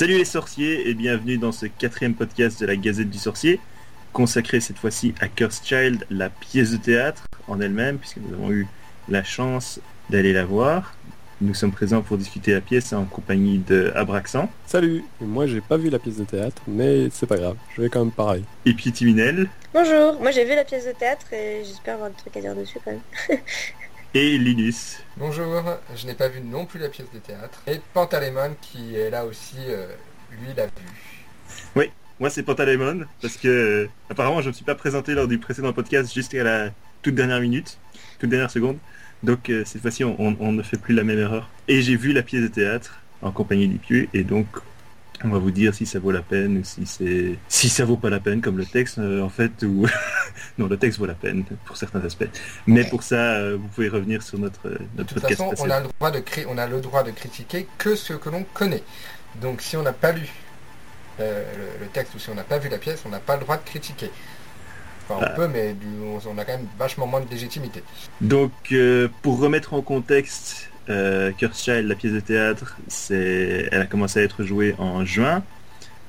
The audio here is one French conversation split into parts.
Salut les sorciers et bienvenue dans ce quatrième podcast de la Gazette du Sorcier, consacré cette fois-ci à Curse Child, la pièce de théâtre en elle-même, puisque nous avons eu la chance d'aller la voir. Nous sommes présents pour discuter la pièce en compagnie de Abraxan. Salut, moi j'ai pas vu la pièce de théâtre, mais c'est pas grave, je vais quand même pareil. Et puis Timinel. Bonjour, moi j'ai vu la pièce de théâtre et j'espère avoir des trucs à dire dessus quand même. et Linus. Bonjour, je n'ai pas vu non plus la pièce de théâtre. Et Pantalémon qui est là aussi, euh, lui l'a vu. Oui, moi c'est Pantalémon parce que euh, apparemment je ne me suis pas présenté lors du précédent podcast jusqu'à la toute dernière minute, toute dernière seconde. Donc euh, cette fois-ci, on, ne fait plus la même erreur. Et j'ai vu la pièce de théâtre en compagnie d'Ipieu, et donc on va vous dire si ça vaut la peine ou si c'est si ça vaut pas la peine comme le texte euh, en fait ou non le texte vaut la peine pour certains aspects. Mais pour ça euh, vous pouvez revenir sur notre notre de toute façon, on a le droit de on a le droit de critiquer que ce que l'on connaît. Donc si on n'a pas lu le, texte ou si on n'a pas vu la pièce on n'a pas le droit de critiquer. On peut, mais on a quand même vachement moins de légitimité. Donc, euh, pour remettre en contexte, euh, Curse Child, la pièce de théâtre, c'est, elle a commencé à être jouée en juin.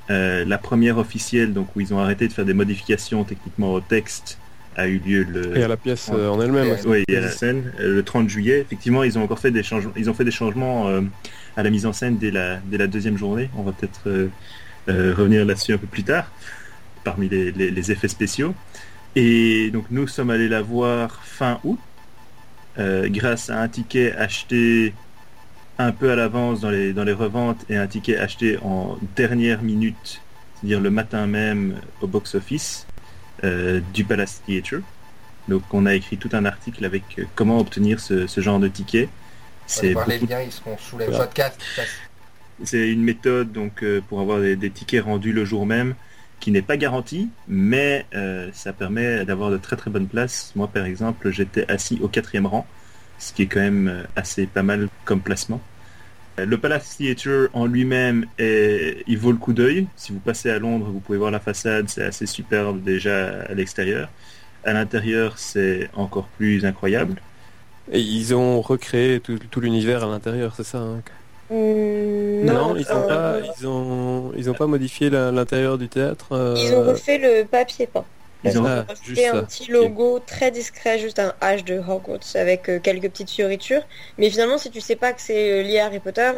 Euh, la première officielle, donc où ils ont arrêté de faire des modifications techniquement au texte, a eu lieu le. Et à la pièce en, elle-même. Oui, et à la scène, le 30 juillet. Effectivement, ils ont encore fait des changements. Ils ont fait des changements à la mise en scène dès la, dès la deuxième journée. On va peut-être revenir là-dessus un peu plus tard, parmi les effets spéciaux. Et donc nous sommes allés la voir fin août, euh, grâce à un ticket acheté un peu à l'avance dans les, dans les reventes et un ticket acheté en dernière minute, c'est-à-dire le matin même au box-office euh, du Palace Theatre. Donc on a écrit tout un article avec euh, comment obtenir ce, genre de ticket. C'est les liens, ils seront sous les podcasts. C'est une méthode donc pour avoir des, tickets rendus le jour même qui n'est pas garanti, mais euh, ça permet d'avoir de très très bonnes places. Moi par exemple, j'étais assis au quatrième rang, ce qui est quand même euh, assez pas mal comme placement. Euh, le Palace Theatre en lui-même, il vaut le coup d'œil. Si vous passez à Londres, vous pouvez voir la façade, c'est assez superbe déjà à l'extérieur. À l'intérieur, c'est encore plus incroyable. Et ils ont recréé tout, l'univers à l'intérieur, c'est ça hein? Hmm, non, ils n'ont pas, ils ont, ils ont pas modifié l'intérieur du théâtre. Euh, ils ont refait le papier peint. Ils ont refait un petit logo très discret, juste un H de Hogwarts avec euh, quelques petites fioritures. Mais finalement, si tu sais pas que c'est euh, lié à Harry Potter,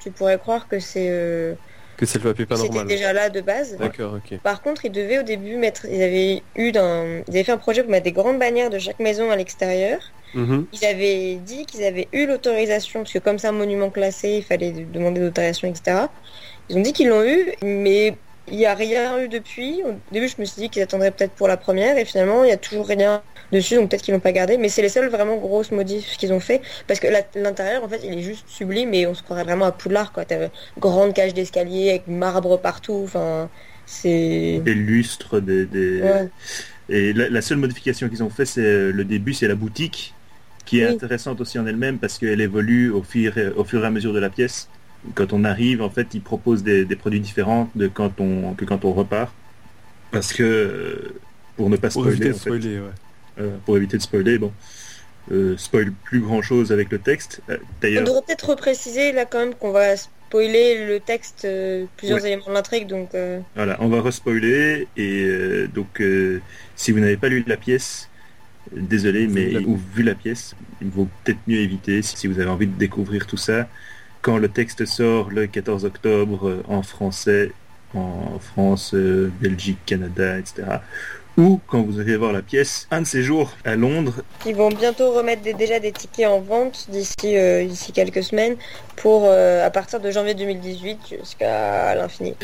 tu pourrais croire que c'est que c'est le papier pas normal. C'était déjà là de base. D'accord, ok. Par contre, ils devaient au début mettre, ils avaient eu d'un, ils avaient fait un projet pour mettre des grandes bannières de chaque maison à l'extérieur. Mhm. Ils avaient dit qu'ils avaient eu l'autorisation, parce que comme c'est un monument classé, il fallait demander l'autorisation, etc. Ils ont dit qu'ils l'ont eu, mais il n'y a rien eu depuis. Au début, je me suis dit qu'ils attendraient peut-être pour la première, et finalement, il n'y a toujours rien dessus, donc peut-être qu'ils l'ont pas gardé. Mais c'est les seules vraiment grosses modifs qu'ils ont fait, parce que l'intérieur, en fait, il est juste sublime, et on se croirait vraiment à Poudlard, quoi. T'as grande cage d'escalier avec marbre partout, enfin, c'est... Des lustres, des... Et la, seule modification qu'ils ont fait, c'est euh, le début, c'est la boutique, qui est intéressante aussi en elle-même, parce qu'elle évolue au fur, au fur et à mesure de la pièce quand on arrive, en fait, ils proposent des, produits différents de quand on, que quand on repart. Parce que, pour ne pas spoiler, euh, pour éviter de spoiler, bon, euh, spoil plus grand chose avec le texte. Euh, on devrait peut-être repréciser là quand même qu'on va spoiler le texte, plusieurs éléments de l'intrigue, donc. Voilà, on va respoiler et donc si vous n'avez pas lu la pièce, désolé, mais ou vu la pièce, il vaut peut-être mieux éviter si vous avez envie de découvrir tout ça quand le texte sort le 14 octobre euh, en français, en France, euh, Belgique, Canada, etc. Ou quand vous allez voir la pièce, un de ces jours à Londres. Ils vont bientôt remettre déjà des tickets en vente d'ici euh, quelques semaines pour à partir de janvier 2018 jusqu'à l'infini.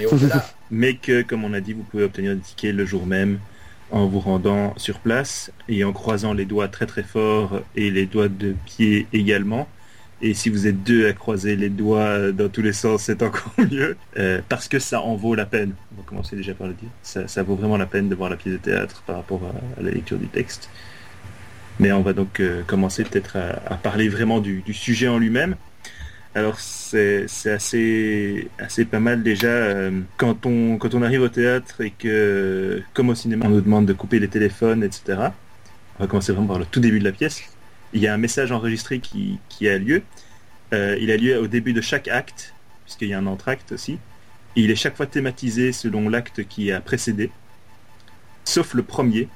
Mais que, comme on a dit, vous pouvez obtenir des tickets le jour même en vous rendant sur place et en croisant les doigts très très fort et les doigts de pied également et si vous êtes deux à croiser les doigts dans tous les sens, c'est encore mieux. Euh, parce que ça en vaut la peine. On va commencer déjà par le dire. Ça, vaut vraiment la peine de voir la pièce de théâtre par rapport à, la lecture du texte. Mais on va donc euh, commencer peut-être à, parler vraiment du, sujet en lui-même. Alors c'est assez, pas mal déjà euh, quand, on, arrive au théâtre et que, comme au cinéma, on nous demande de couper les téléphones, etc. On va commencer vraiment par le tout début de la pièce il y a un message enregistré qui, a lieu. Euh, il a lieu au début de chaque acte, puisqu'il y a un entracte aussi. il est chaque fois thématisé selon l'acte qui a précédé, sauf le premier,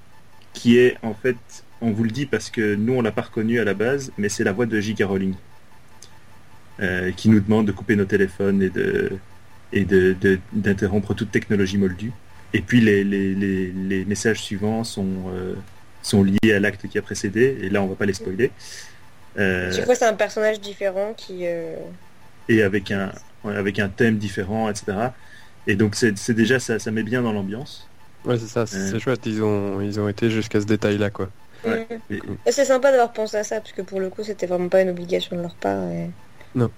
qui est en fait, on vous le dit parce que nous on l'a pas reconnu à la base, mais c'est la voix de J.K. Rowling, euh, qui nous demande de couper nos téléphones et de et d'interrompre toute technologie moldue. Et puis les, les, messages suivants sont, euh, sont liés à l'acte qui a précédé, et là on va pas les spoiler. Euh, Chaque fois c'est un personnage différent qui... Euh, et avec un, avec un thème différent, etc. Et donc c'est déjà ça, ça met bien dans l'ambiance. Ouais c'est ça, c'est chouette, ils ont, ils ont été jusqu'à ce détail là quoi. C'est sympa d'avoir pensé à ça, parce que pour le coup c'était vraiment pas une obligation de leur part. Non.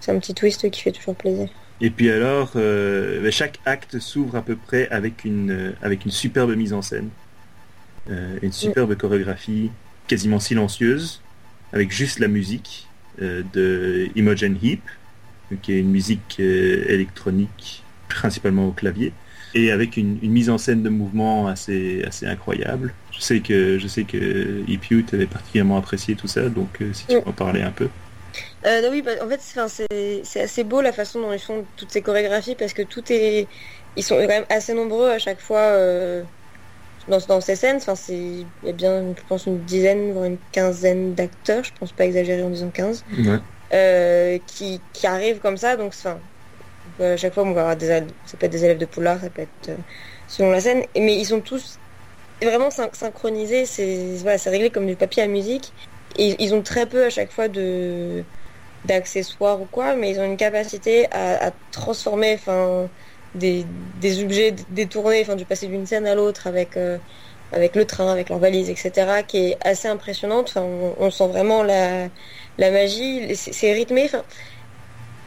C'est un petit twist qui fait toujours plaisir. Et puis alors, euh, ben, chaque acte s'ouvre à peu près avec une, euh, avec une superbe mise en scène, euh, une superbe chorégraphie quasiment silencieuse, avec juste la musique de Imogen Heap, qui est une musique électronique principalement au clavier, et avec une, mise en scène de mouvement assez, assez incroyable. Je sais que je sais que Heap avait particulièrement apprécié tout ça, donc si tu peux en parler un peu. Euh, oui, bah, en fait, c'est assez beau la façon dont ils font toutes ces chorégraphies parce que tout est. Ils sont quand même assez nombreux à chaque fois euh, dans, dans, ces scènes. Enfin, il y a bien, je pense, une dizaine, voire une quinzaine d'acteurs, je pense pas exagérer en disant 15, euh, qui, qui, arrivent comme ça. Donc, enfin, à chaque fois, on va avoir des, ça peut être des élèves de Poulard, ça peut être selon la scène, mais ils sont tous vraiment synchronisés. C'est voilà, réglé comme du papier à musique. Et ils ont très peu à chaque fois de d'accessoires ou quoi, mais ils ont une capacité à, transformer enfin, des, des, objets détournés, enfin, du passé d'une scène à l'autre avec, euh, avec le train, avec leurs valises, etc., qui est assez impressionnante. Enfin, on, sent vraiment la, la magie, c'est rythmé. Enfin,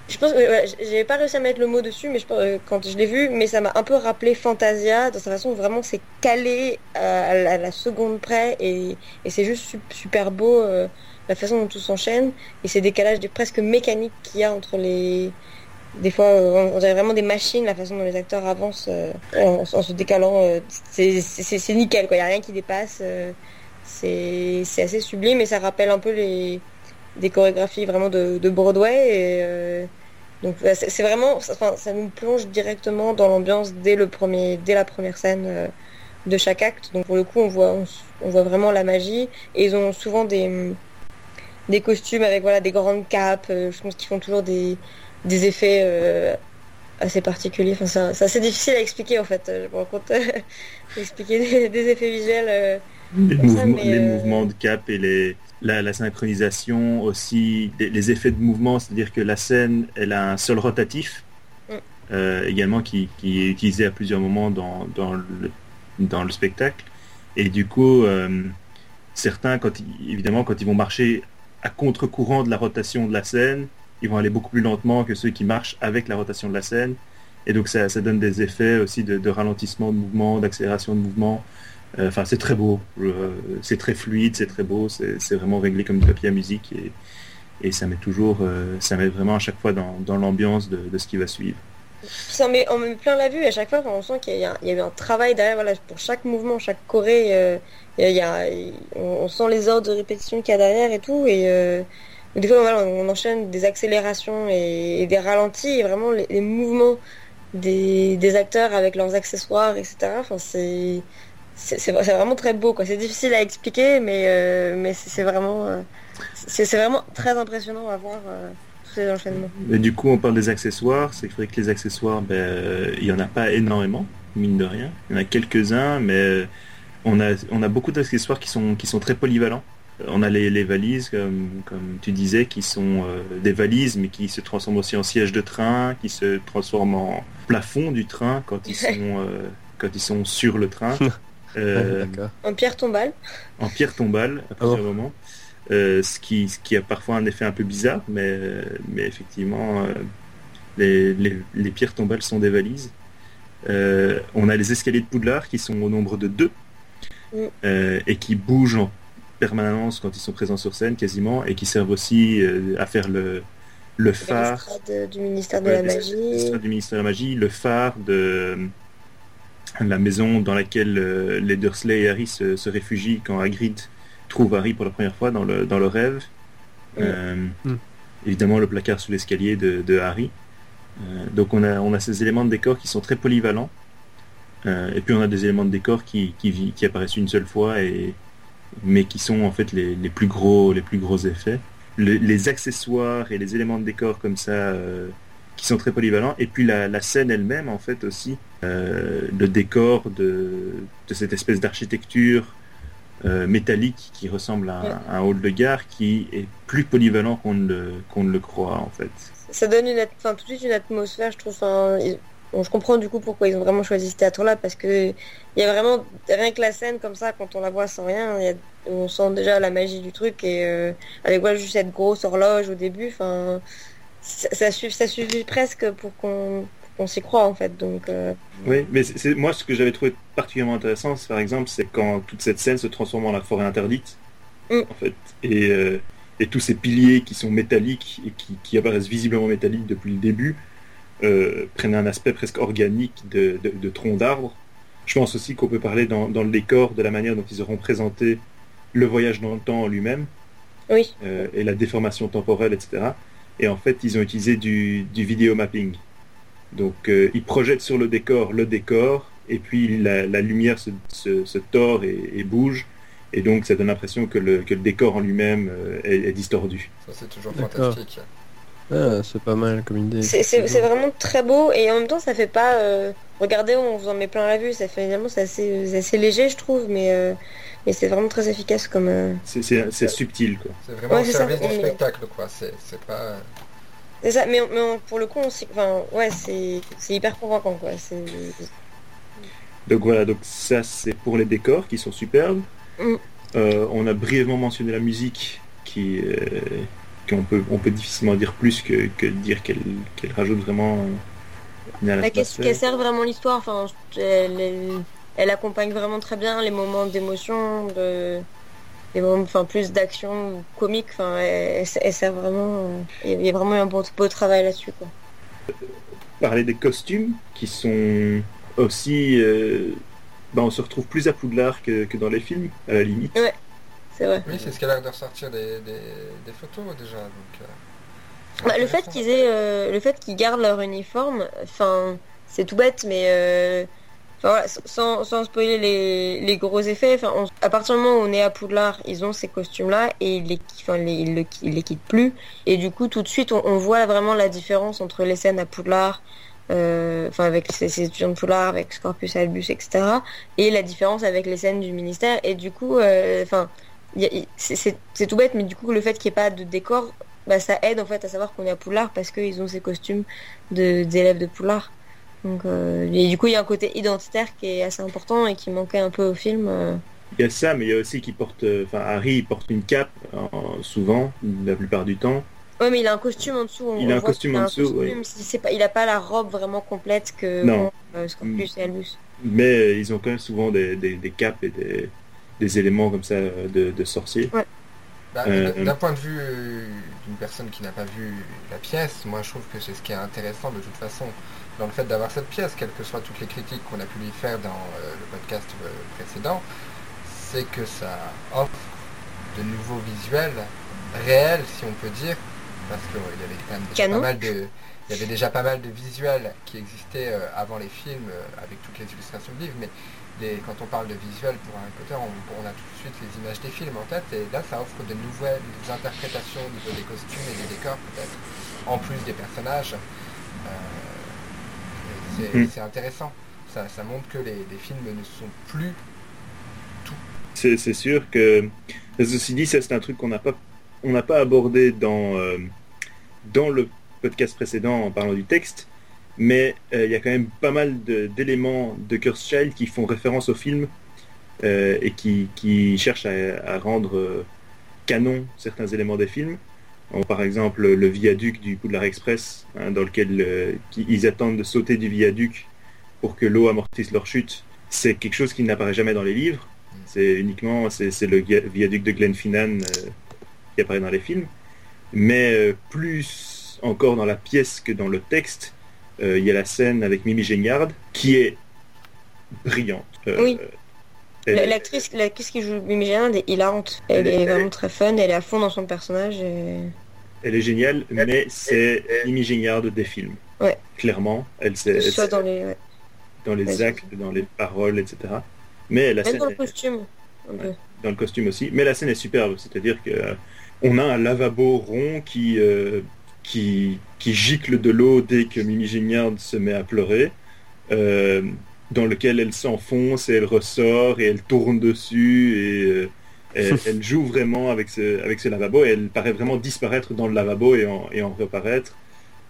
je pense que j'ai pas réussi à mettre le mot dessus, mais je, euh, quand je l'ai vu, mais ça m'a un peu rappelé Fantasia dans sa façon vraiment c'est calé à, la seconde près et, et c'est juste super beau. Euh, la façon dont tout s'enchaîne et ces décalages presque mécaniques qu'il y a entre les des fois on, dirait vraiment des machines la façon dont les acteurs avancent euh, en, se décalant euh, c'est nickel quoi. Il n'y a rien qui dépasse euh, c'est assez sublime et ça rappelle un peu les des chorégraphies vraiment de, Broadway et donc c'est vraiment ça, ça, nous plonge directement dans l'ambiance dès le premier dès la première scène de chaque acte. Donc pour le coup on voit on voit vraiment la magie et ils ont souvent des des costumes avec voilà des grandes capes. Euh, je pense qu'ils font toujours des, des effets euh, assez particuliers. Enfin, c'est assez difficile à expliquer en fait. Je me rends compte d'expliquer des, effets visuels. les, mouvements, les mouvements de cap et les, la, synchronisation aussi, les effets de mouvement, c'est-à-dire que la scène, elle a un sol rotatif. Mm. également qui, qui, est utilisé à plusieurs moments dans, dans, le, dans le spectacle. Et du coup, certains, quand, évidemment, quand ils vont marcher à contre-courant de la rotation de la scène. Ils vont aller beaucoup plus lentement que ceux qui marchent avec la rotation de la scène. Et donc ça, donne des effets aussi de, ralentissement de mouvement, d'accélération de mouvement. Euh, enfin, c'est très beau, euh, c'est très fluide, c'est très beau, c'est vraiment réglé comme du papier à musique et, ça met toujours, euh, ça met vraiment à chaque fois dans, l'ambiance de, ce qui va suivre. On met plein la vue à chaque fois, on sent qu'il y, a eu un travail derrière, pour chaque mouvement, chaque choré, on, sent les ordres de répétition qu'il y a derrière et tout. Et euh, des fois, on enchaîne des accélérations et, des ralentis et vraiment les, mouvements des, acteurs avec leurs accessoires, etc. C'est vraiment très beau c'est difficile à expliquer mais euh, c'est vraiment euh, très impressionnant à voir ces enchaînements mais du coup on parle des accessoires c'est vrai que les accessoires ben, il y en a pas énormément mine de rien il y en a quelques uns mais on a, on a beaucoup d'accessoires qui sont, qui sont très polyvalents. On a les, valises, comme, comme, tu disais, qui sont euh, des valises, mais qui se transforment aussi en siège de train, qui se transforment en plafond du train quand ils sont, euh, quand ils sont sur le train. Euh, en pierre tombale. En pierre tombale, à plusieurs oh. moments. Ce, qui, ce qui a parfois un effet un peu bizarre, mais, mais effectivement, les, les, les, pierres tombales sont des valises. on a les escaliers de Poudlard qui sont au nombre de deux euh, et qui bougent en permanence quand ils sont présents sur scène quasiment et qui servent aussi euh, à faire le, le phare. du ministère de la magie. du ministère de la magie le phare de la maison dans laquelle euh, les Dursley et Harry se, réfugient quand Hagrid trouve Harry pour la première fois dans le, dans le rêve mm. évidemment le placard sous l'escalier de, Harry donc on a, on a ces éléments de décor qui sont très polyvalents. et puis on a des éléments de décor qui, qui, apparaissent une seule fois, et, mais qui sont en fait les, plus, gros, les plus gros effets. les accessoires et les éléments de décor comme ça qui sont très polyvalents. Et puis la, scène elle-même, en fait, aussi, euh, le décor de, cette espèce d'architecture euh, métallique qui ressemble à, un hall de gare qui est plus polyvalent qu'on ne, qu'on ne le croit, en fait. Ça donne une, enfin, tout de suite une atmosphère, je trouve. je comprends du coup pourquoi ils ont vraiment choisi ce théâtre-là, parce que il y a vraiment rien que la scène comme ça, quand on la voit sans rien, on sent déjà la magie du truc et euh, avec voilà, juste cette grosse horloge au début, enfin ça, suffit, presque pour qu'on s'y croit en fait. Donc, euh, Oui, mais c'est moi ce que j'avais trouvé particulièrement intéressant, par exemple, c'est quand toute cette scène se transforme en la forêt interdite, mm. en fait, et, euh, et, tous ces piliers qui sont métalliques et qui, apparaissent visiblement métalliques depuis le début euh, prennent un aspect presque organique de, de, tronc d'arbre. Je pense aussi qu'on peut parler dans, dans, le décor de la manière dont ils auront présenté le voyage dans le temps en lui-même. Oui. et la déformation temporelle, etc. Et en fait, ils ont utilisé du, du vidéo mapping. Donc, euh, ils projettent sur le décor le décor, et puis la, lumière se, se, tord et, bouge. Et donc, ça donne l'impression que le, que le décor en lui-même euh, est, distordu. Ça, c'est toujours fantastique. Ah, c'est pas mal comme idée. C'est vraiment très beau et en même temps ça fait pas. Euh, regardez, on vous en met plein la vue, ça fait finalement c'est assez, assez, léger je trouve, mais mais c'est vraiment très efficace comme. Euh, c'est subtil quoi. C'est vraiment un service du spectacle quoi. C'est pas. C'est ça, mais, mais pour le coup, on enfin, ouais, c'est hyper convaincant quoi. Donc voilà, donc ça c'est pour les décors qui sont superbes. Mm. Euh, on a brièvement mentionné la musique qui, euh, qu'on peut, on peut difficilement dire plus que, que dire qu'elle qu'elle rajoute vraiment. Qu'elle sert vraiment l'histoire? Enfin, elle, elle accompagne vraiment très bien les moments d'émotion, de moments, enfin plus d'action comique. Enfin, elle, sert vraiment. Il y a vraiment un beau, beau travail là-dessus, quoi. Parler des costumes qui sont aussi. Euh, ben, on se retrouve plus à Poudlard que, que, dans les films, à la limite. Ouais, c'est vrai. Oui, c'est ce qu'elle a l'air de ressortir des, des, photos déjà. Donc, euh, bah, le fait qu'ils aient, euh, le fait qu'ils gardent leur uniforme, enfin, c'est tout bête, mais sans, spoiler les, gros effets, à partir du moment où on est à Poudlard, ils ont ces costumes-là et ils les, les, les quittent plus. Et du coup, tout de suite, on, voit vraiment la différence entre les scènes à Poudlard, euh, enfin avec ces, étudiants de Poudlard, avec Scorpius Albus, etc. Et la différence avec les scènes du ministère. Et du coup, euh, enfin, c'est tout bête, mais du coup, le fait qu'il n'y ait pas de décor, bah, ça aide en fait à savoir qu'on est à Poudlard parce qu'ils ont ces costumes d'élèves de, de Poudlard. Donc, euh, et du coup, il y a un côté identitaire qui est assez important et qui manquait un peu au film. Euh. Il y a ça, mais il y a aussi qui porte, euh, enfin Harry il porte une cape souvent, la plupart du temps. Ouais, mais il a un costume en dessous. il a un costume en dessous, oui. pas, il a pas la robe vraiment complète que non. Scorpius et Albus. Mais ils ont quand même souvent des, des, capes et des, des, éléments comme ça de, de sorciers. Ouais. Bah, d'un point de vue d'une personne qui n'a pas vu la pièce, moi je trouve que c'est ce qui est intéressant de toute façon dans le fait d'avoir cette pièce, quelles que soient toutes les critiques qu'on a pu lui faire dans euh, le podcast euh, précédent, c'est que ça offre de nouveaux visuels réels, si on peut dire, parce qu'il y avait quand même déjà pas mal de, il y avait déjà pas mal de visuels qui existaient euh, avant les films avec toutes les illustrations du livre, mais quand on parle de visuels pour un côté, on, a tout de suite les images des films en tête, et là ça offre de nouvelles interprétations au niveau des costumes et des décors peut-être, en plus des personnages. C'est intéressant. Ça, montre que les, films ne sont plus tout. C'est sûr que, ceci dit, c'est un truc qu'on n'a pas, on n'a pas abordé dans, euh, dans le podcast précédent en parlant du texte, mais euh, il y a quand même pas mal d'éléments de, Curse Child qui font référence au film euh, et qui, qui, cherchent à, rendre canon certains éléments des films par exemple le viaduc du Poudlard Express, hein, dans lequel euh, ils attendent de sauter du viaduc pour que l'eau amortisse leur chute. C'est quelque chose qui n'apparaît jamais dans les livres. C'est uniquement c'est le viaduc de Glenfinnan euh, qui apparaît dans les films. Mais euh, plus encore dans la pièce que dans le texte, il y a la scène avec Mimi Géniard qui est brillante. oui. L'actrice qui joue Mimi Géniard est hilarante. Elle, est, vraiment très fun, elle est à fond dans son personnage. Et elle est géniale, mais c'est Amy Géniard des films. Ouais. Clairement, elle sait. Soit dans les, dans les actes, dans les paroles, etc. Mais la Même dans le costume. Dans le costume aussi. Mais la scène est superbe, c'est-à-dire que euh, on a un lavabo rond qui, euh, qui, qui gicle de l'eau dès que Mimi Gignard se met à pleurer. Euh, dans lequel elle s'enfonce et elle ressort et elle tourne dessus et elle, joue vraiment avec ce, avec ce lavabo et elle paraît vraiment disparaître dans le lavabo et en, et en reparaître.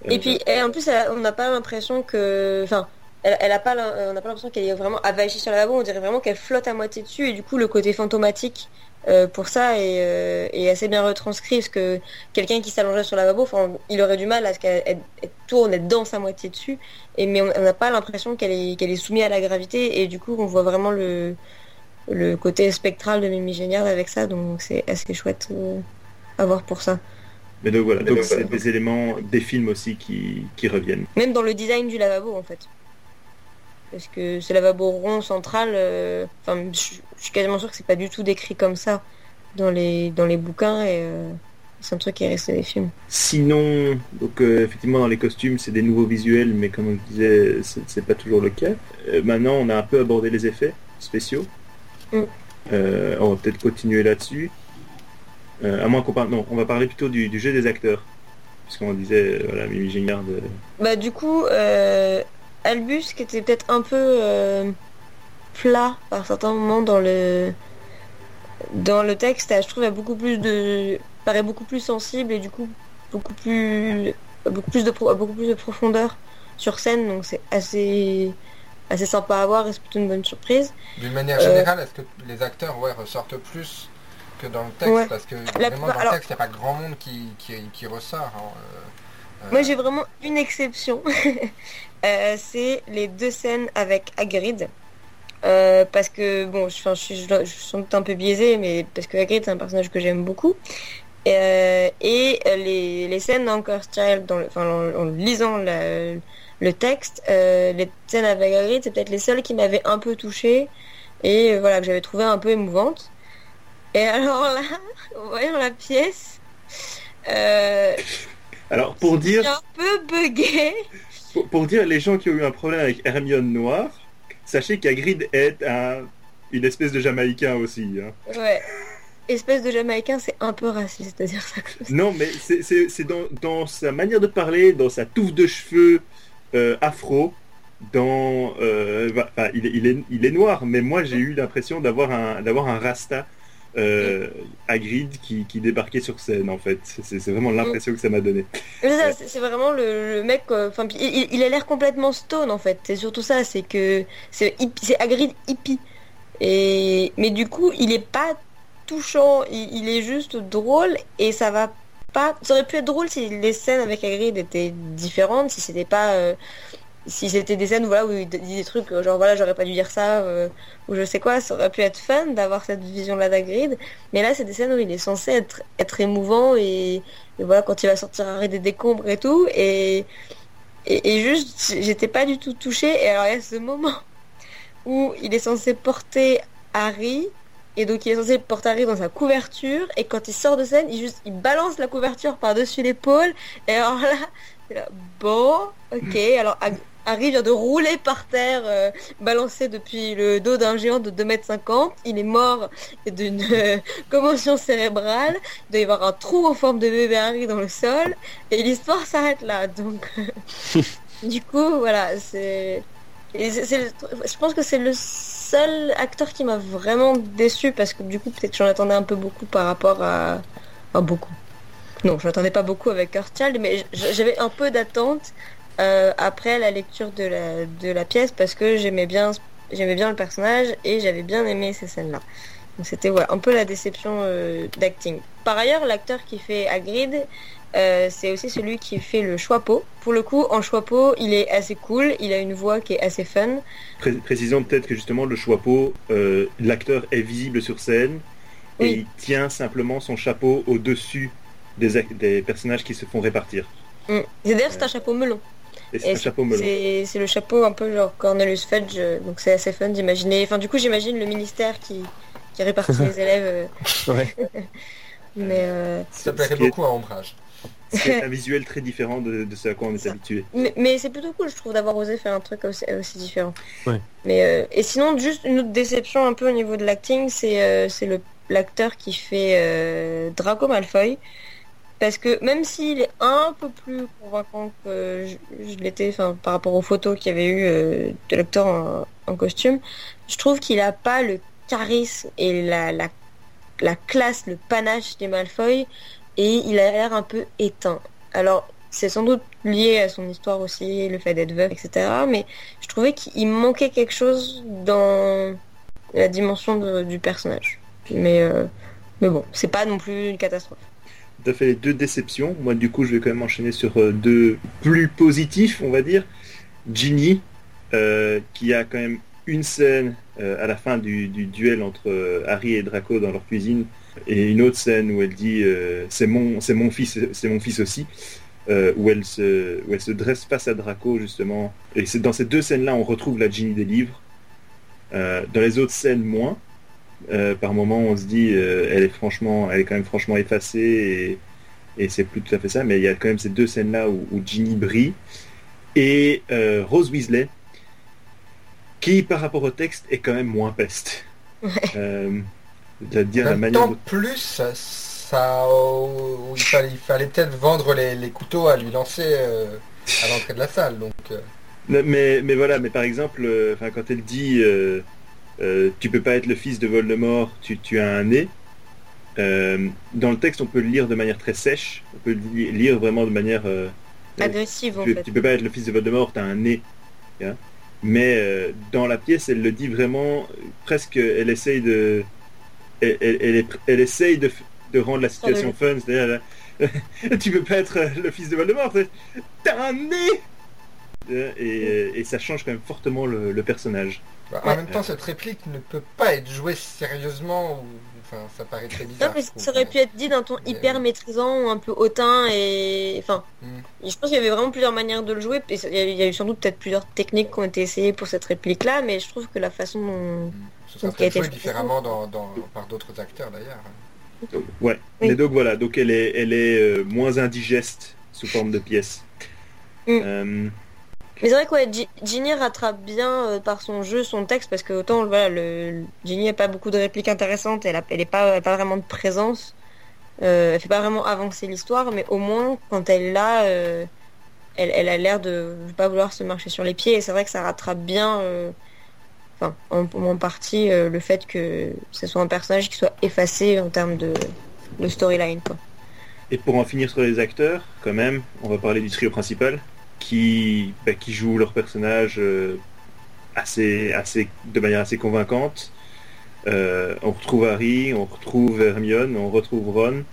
Et puis en plus on n'a pas l'impression que... Enfin, elle, a pas, on n'a pas l'impression qu'elle est vraiment avachie sur le lavabo, on dirait vraiment qu'elle flotte à moitié dessus et du coup le côté fantomatique euh, pour ça euh, est, assez bien retranscrit parce que quelqu'un qui s'allongeait sur le lavabo, il aurait du mal à ce qu'elle tourne, elle danse à moitié dessus, et, mais on n'a pas l'impression qu'elle est, qu'elle est soumise à la gravité et du coup on voit vraiment le, le côté spectral de Mimi Géniard avec ça, donc c'est assez chouette euh, à voir pour ça. Mais donc voilà, donc c'est des éléments des films aussi qui, qui reviennent. Même dans le design du lavabo en fait parce que ce lavabo rond central, euh, enfin, je, suis quasiment sûr que c'est pas du tout décrit comme ça dans les, dans les bouquins et euh, c'est un truc qui est resté des films. Sinon, donc euh, effectivement dans les costumes c'est des nouveaux visuels, mais comme on disait, c'est pas toujours le cas. maintenant on a un peu abordé les effets spéciaux. Mm. on va peut-être continuer là-dessus. à moins qu'on parle, non, on va parler plutôt du, jeu des acteurs puisqu'on disait, voilà, Mimi Géniard Bah du coup, Albus qui était peut-être un peu euh, plat par certains moments dans le dans le texte, je trouve a beaucoup plus de paraît beaucoup plus sensible et du coup beaucoup plus beaucoup plus de beaucoup plus de profondeur sur scène donc c'est assez assez sympa à voir et c'est plutôt une bonne surprise. D'une manière générale, est-ce que les acteurs ouais, ressortent plus que dans le texte? Parce que vraiment dans le texte, il n'y a pas grand monde qui, qui, ressort. Hein, euh, Moi j'ai vraiment une exception. Euh, c'est les deux scènes avec Hagrid. Euh, parce que, bon, je, suis, je, suis un peu biaisée, mais parce que Hagrid, c'est un personnage que j'aime beaucoup. Euh, et les, les scènes d'Anchor Child, dans enfin, en, lisant le texte, les scènes avec Hagrid, c'est peut-être les seules qui m'avaient un peu touchée et voilà, que j'avais trouvé un peu émouvante. Et alors là, en voyant la pièce, alors pour dire, un peu bugué pour, dire les gens qui ont eu un problème avec Hermione Noire, sachez qu'Agrid est un, une espèce de Jamaïcain aussi. Hein. Ouais. Espèce de Jamaïcain, c'est un peu raciste à dire ça. Non, mais c'est dans, dans, sa manière de parler, dans sa touffe de cheveux euh, afro, dans, euh, il, il, est, il est noir, mais moi j'ai eu l'impression d'avoir un, d'avoir un rasta euh, Hagrid qui, débarquait sur scène en fait. C'est vraiment l'impression que ça m'a donné. C'est vraiment le, mec, enfin il, a l'air complètement stone en fait. C'est surtout ça, c'est que c'est Hagrid hippie. Et mais du coup il est pas touchant, il, est juste drôle et ça va Ça aurait pu être drôle si les scènes avec Hagrid étaient différentes, si c'était pas euh, si c'était des scènes voilà, où il dit des trucs genre voilà j'aurais pas dû dire ça euh, ou je sais quoi ça aurait pu être fun d'avoir cette vision là d'Agrid mais là c'est des scènes où il est censé être émouvant et, voilà quand il va sortir arrêt des décombres et tout et et, juste j'étais pas du tout touchée. Et alors il y a ce moment où il est censé porter Harry et donc il est censé porter Harry dans sa couverture et quand il sort de scène il juste il balance la couverture par dessus l'épaule et alors là Là, bon, ok. Alors, Harry vient de rouler par terre, euh, balancé depuis le dos d'un géant de 2m50. Il est mort d'une euh, commotion cérébrale. Il doit y avoir un trou en forme de bébé Harry dans le sol. Et l'histoire s'arrête là. Donc, du coup, voilà, c'est... Je pense que c'est le acteur qui m'a vraiment déçu parce que du coup, peut-être j'en attendais un peu beaucoup par rapport à... beaucoup. Non, je n'attendais pas beaucoup avec Earthchild, mais j'avais un peu d'attente euh, après la lecture de la, pièce parce que j'aimais bien, j'aimais bien le personnage et j'avais bien aimé ces scènes-là. Donc c'était ouais, un peu la déception euh, d'acting. Par ailleurs, l'acteur qui fait Hagrid, euh, c'est aussi celui qui fait le Choixpeau. Pour le coup, en Choixpeau, il est assez cool, il a une voix qui est assez fun. précisons peut-être que justement le Choixpeau, l'acteur est visible sur scène et il tient simplement son chapeau au-dessus des, des personnages qui se font répartir. Mm. D'ailleurs, c'est un chapeau melon. C'est le chapeau un peu genre Cornelius Fudge, euh, donc c'est assez fun d'imaginer. Enfin, du coup, j'imagine le ministère qui, qui répartit les élèves. Euh. ouais. Mais euh, Ça plairait beaucoup à Ombrage. C'est un visuel très différent de, ce à quoi on est, habitué. Mais, c'est plutôt cool, je trouve, d'avoir osé faire un truc aussi, différent. Mais, euh, et sinon, juste une autre déception un peu au niveau de l'acting, c'est euh, c'est l'acteur qui fait euh, Draco Malfoy. Parce que même s'il est un peu plus convaincant que je, l'étais par rapport aux photos qu'il y avait eu de l'acteur en, en, costume, je trouve qu'il n'a pas le charisme et la, la, la classe, le panache des Malfoy et il a l'air un peu éteint. Alors, c'est sans doute lié à son histoire aussi, le fait d'être veuf, etc. Mais je trouvais qu'il manquait quelque chose dans la dimension du personnage. Mais, euh, mais bon, c'est pas non plus une catastrophe. Tu as fait deux déceptions. Moi, du coup, je vais quand même enchaîner sur euh, deux plus positifs, on va dire. Ginny, euh, qui a quand même une scène à la fin du duel entre Harry et Draco dans leur cuisine et une autre scène où elle dit euh, c'est mon c'est mon fils c'est mon fils aussi euh, où elle se où elle se dresse face à Draco justement. Et c'est dans ces deux scènes là on retrouve la Ginny des livres. Euh, dans les autres scènes moins. Par moment on se dit elle est franchement elle est quand même franchement effacée et, et c'est plus tout à fait ça. Mais il y a quand même ces deux scènes là où, où Ginny brille. Et Rose Weasley qui par rapport au texte est quand même moins peste dire la manière. plus, ça, il fallait, peut-être vendre les, couteaux à lui lancer euh, à l'entrée de la salle. Donc. Euh. Mais, mais voilà, mais par exemple, euh, enfin quand elle dit tu peux pas être le fils de Voldemort, tu, tu as un nez. dans le texte, on peut le lire de manière très sèche. On peut le lire vraiment de manière agressive. Tu, tu peux pas être le fils de Voldemort, tu as un nez. mais dans la pièce, elle le dit vraiment presque. Elle essaye de elle, elle, essaye de, rendre la situation fun, c'est-à-dire tu veux pas être le fils de Voldemort, t'as un nez et, ça change quand même fortement le, personnage. Bah, en même temps, cette réplique ne peut pas être jouée sérieusement ou Enfin, ça paraît très bizarre. ça aurait pu être dit d'un ton hyper maîtrisant ou un peu hautain et enfin, hmm. je pense qu'il y avait vraiment plusieurs manières de le jouer. Il y a eu sans doute peut-être plusieurs techniques qui ont été essayées pour cette réplique-là, mais je trouve que la façon dont, hmm ça sera joué différemment dans, par d'autres acteurs d'ailleurs. ouais. Mais donc voilà, donc elle est, elle est euh, moins indigeste sous forme de pièce. Mm. Euh, mais c'est vrai que Ginny rattrape bien euh, par son jeu son texte parce que autant voilà, le, Ginny n'a pas beaucoup de répliques intéressantes, elle, n'a pas, pas vraiment de présence, elle fait pas vraiment avancer l'histoire, mais au moins quand elle là, elle, elle, a l'air de ne pas vouloir se marcher sur les pieds et c'est vrai que ça rattrape bien en, partie euh, le fait que ce soit un personnage qui soit effacé en termes de, storyline. Et pour en finir sur les acteurs, quand même, on va parler du trio principal qui, bah, qui joue leur personnage euh, assez, assez, de manière assez convaincante. Euh, on retrouve Harry, on retrouve Hermione, on retrouve Ron.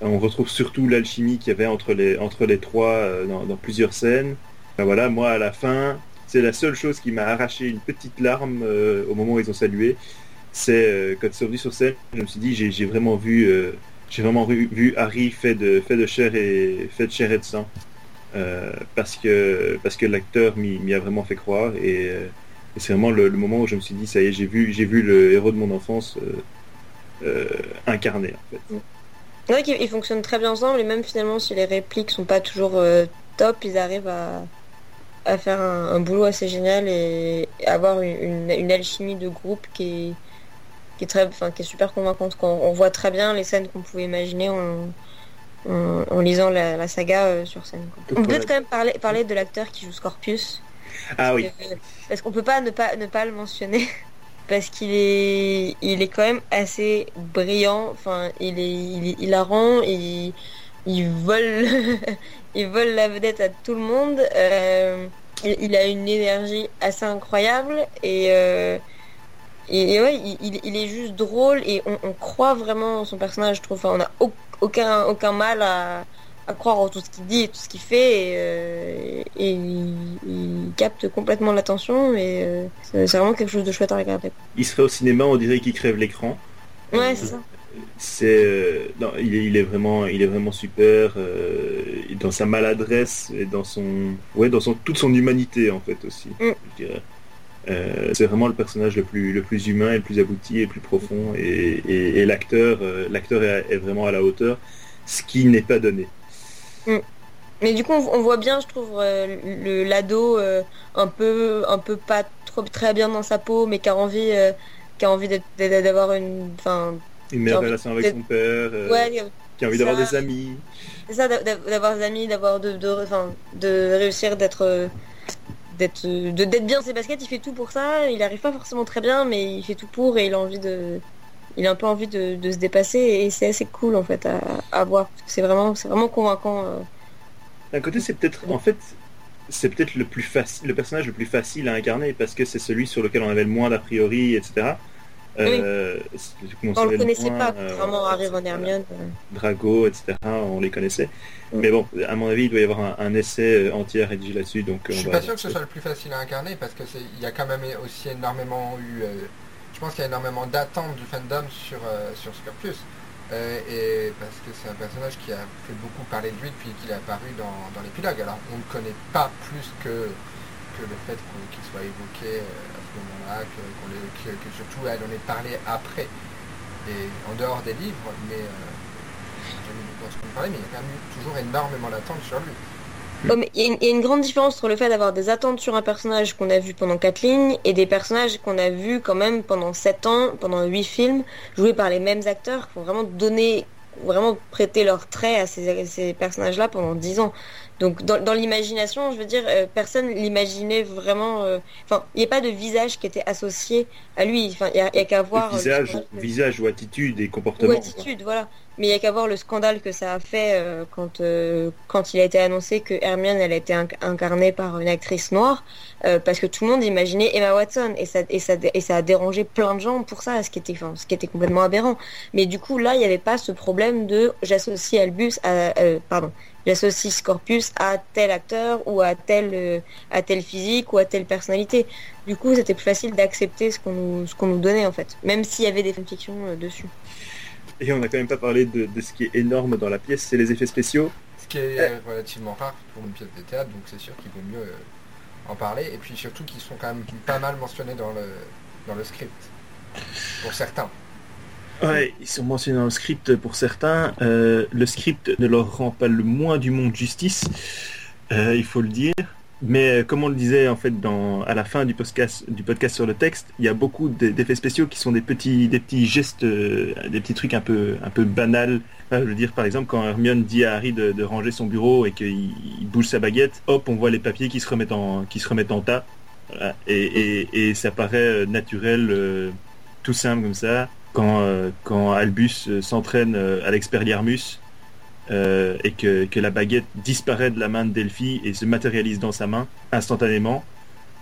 On retrouve surtout l'alchimie qu'il y avait entre les, entre les trois dans, plusieurs scènes. Ben voilà, moi à la fin, c'est la seule chose qui m'a arraché une petite larme euh, au moment où ils ont salué. C'est euh, quand ils sont sur scène, je me suis dit j'ai vraiment vu euh, j'ai vraiment vu, Harry fait de fait de chair et fait de chair et de sang parce que parce que l'acteur m'y a vraiment fait croire et, c'est vraiment le, moment où je me suis dit ça y est j'ai vu j'ai vu le héros de mon enfance incarné en fait. C'est vrai qu'ils fonctionnent très bien ensemble et même finalement si les répliques sont pas toujours top, ils arrivent à, à faire un, boulot assez génial et avoir une, alchimie de groupe qui est, qui est très, enfin, qui est super convaincante. Quand on voit très bien les scènes qu'on pouvait imaginer en, en, lisant la, saga euh, sur scène. On peut quand même parler, parler de l'acteur qui joue Scorpius. Ah oui. parce qu'on peut pas ne pas ne pas le mentionner. Parce qu'il est, il est quand même assez brillant. Enfin, il est, il hilarant. Et il vole, il vole la vedette à tout le monde. Euh, il, a une énergie assez incroyable et, euh, et, ouais, il, est juste drôle et on, croit vraiment son personnage. Je trouve, on n'a aucun, aucun mal à, croire en tout ce qu'il dit et tout ce qu'il fait et, euh, il, capte complètement l'attention et c'est vraiment quelque chose de chouette à regarder. Il serait au cinéma, on dirait qu'il crève l'écran. Ouais, c'est ça c'est euh, il, est, vraiment il est vraiment super euh, dans sa maladresse et dans son ouais dans son toute son humanité en fait aussi mm. euh, c'est vraiment le personnage le plus le plus humain et le plus abouti et le plus profond et, l'acteur l'acteur est, vraiment à la hauteur ce qui n'est pas donné Mm. Mais du coup, on, voit bien, je trouve, le l'ado un peu, un peu pas trop très bien dans sa peau, mais qui a envie, qui a envie d'avoir une, enfin, une meilleure relation avec son père, qui a envie d'avoir des amis. C'est ça, d'avoir des amis, d'avoir de, de, de réussir d'être d'être d'être bien ses baskets, il fait tout pour ça, il arrive pas forcément très bien, mais il fait tout pour et il a envie de il a un peu envie de, se dépasser et c'est assez cool en fait à, voir. C'est vraiment c'est vraiment convaincant. Euh. D'un côté, c'est peut-être en fait c'est peut-être le plus facile le personnage le plus facile à incarner parce que c'est celui sur lequel on avait le moins d'a priori, etc. Euh, on le connaissait pas, vraiment Harry Von Hermione. Drago, etc. On les connaissait. Mm. Mais bon, à mon avis, il doit y avoir un, essai euh, entier rédigé là-dessus. Donc, je suis pas sûr que ce soit le plus facile à incarner parce que il y a quand même aussi énormément eu. Euh, je pense qu'il y a énormément d'attentes du fandom sur sur Scorpius. et parce que c'est un personnage qui a fait beaucoup parler de lui depuis qu'il est apparu dans, dans l'épilogue. Alors on ne connaît pas plus que, que le fait qu'il soit évoqué que, surtout elle en ait parlé après, et en dehors des livres, mais euh, mais il y a quand même toujours énormément d'attentes sur lui. Oh, il y, a une grande différence entre le fait d'avoir des attentes sur un personnage qu'on a vu pendant 4 lignes et des personnages qu'on a vus quand même pendant 7 ans, pendant 8 films, joués par les mêmes acteurs, pour vraiment donner, vraiment prêter leur trait à ces, ces personnages-là pendant 10 ans. Donc dans, l'imagination, je veux dire, euh, personne l'imaginait vraiment. Euh, enfin, il n'y a pas de visage qui était associé à lui. Enfin, il n'y a, qu'à voir. Euh, visage, visage ou attitude et comportement. Ou attitude, voilà. Mais il n'y a qu'à voir le scandale que ça a fait quand quand il a été annoncé que Hermione elle a été incarnée par une actrice noire, parce que tout le monde imaginait Emma Watson et ça et ça et ça a dérangé plein de gens pour ça, ce qui était ce qui était complètement aberrant. Mais du coup là, il n'y avait pas ce problème de j'associe Albus à pardon j'associe Scorpius à tel acteur ou à tel, euh, à tel physique ou à telle personnalité. Du coup, c'était plus facile d'accepter ce qu'on nous, qu'on nous donnait en fait, même s'il y avait des fanfictions euh, dessus. Et on n'a quand même pas parlé de, ce qui est énorme dans la pièce, c'est les effets spéciaux. Ce qui est euh, relativement rare pour une pièce de théâtre, donc c'est sûr qu'il vaut mieux en parler. Et puis surtout qu'ils sont quand même pas mal mentionnés dans le, dans le script, pour certains. Ouais, ils sont mentionnés dans le script pour certains. Euh, le script ne leur rend pas le moins du monde justice, euh, il faut le dire. Mais euh, comme on le disait en fait à la fin du podcast, sur le texte, il y a beaucoup d'effets spéciaux qui sont des petits, gestes, des petits trucs un peu, un peu banals. je veux dire par exemple quand Hermione dit à Harry de, ranger son bureau et qu'il bouge sa baguette, hop, on voit les papiers qui se remettent en, tas. Et, ça paraît naturel, tout simple comme ça quand, euh, Albus euh, s'entraîne euh, à l'Expelliarmus et que, la baguette disparaît de la main de Delphi et se matérialise dans sa main instantanément.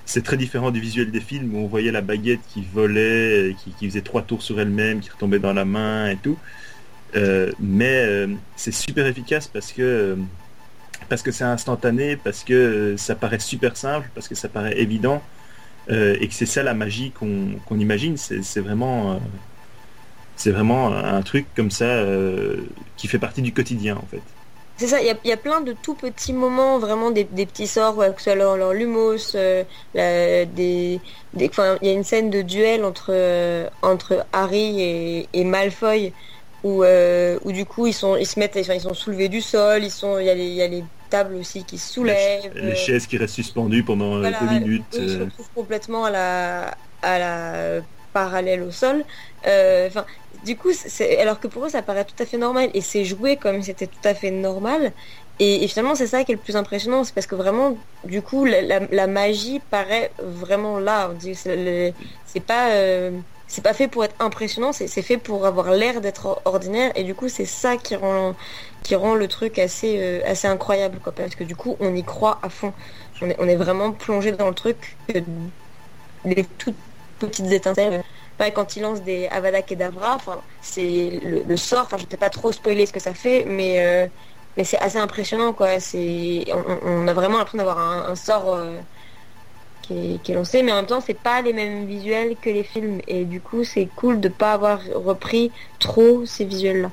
C'est très différent du visuel des films où on voyait la baguette qui volait, qui, faisait trois tours sur elle-même, qui retombait dans la main et tout. mais c'est super efficace parce que c'est instantané, parce que ça paraît super simple, parce que ça paraît évident, et que c'est ça la magie qu'on imagine. C'est vraiment c'est vraiment un truc comme ça euh, qui fait partie du quotidien en fait. C'est ça, il y, a plein de tout petits moments, vraiment des, petits sorts, que ce soit leur, lumos, euh, des, il y a une scène de duel entre, euh, entre Harry et, et Malfoy où, où du coup ils sont ils se mettent ils sont soulevés du sol, ils sont il y, a les, y a les tables aussi qui se soulèvent, les, chaises qui restent suspendues pendant deux minutes. Ils se retrouvent complètement à la à la parallèle au sol. Enfin, du coup, alors que pour eux, ça paraît tout à fait normal. Et c'est joué comme c'était tout à fait normal. Et, finalement, c'est ça qui est le plus impressionnant. C'est parce que vraiment, du coup, la, magie paraît vraiment là. C'est pas... Euh, c'est pas fait pour être impressionnant, c'est fait pour avoir l'air d'être ordinaire et du coup c'est ça qui rend qui rend le truc assez euh, assez incroyable quoi parce que du coup on y croit à fond. On est, on est vraiment plongé dans le truc les toutes petites étincelles pas quand il lance des Avada Kedavra. Enfin, c'est le, sort. Enfin, je ne vais pas trop spoiler ce que ça fait, mais euh, mais c'est assez impressionnant, quoi. C'est on, a vraiment l'impression d'avoir un, sort euh, qui, est, lancé, mais en même temps, c'est pas les mêmes visuels que les films, et du coup, c'est cool de pas avoir repris trop ces visuels-là.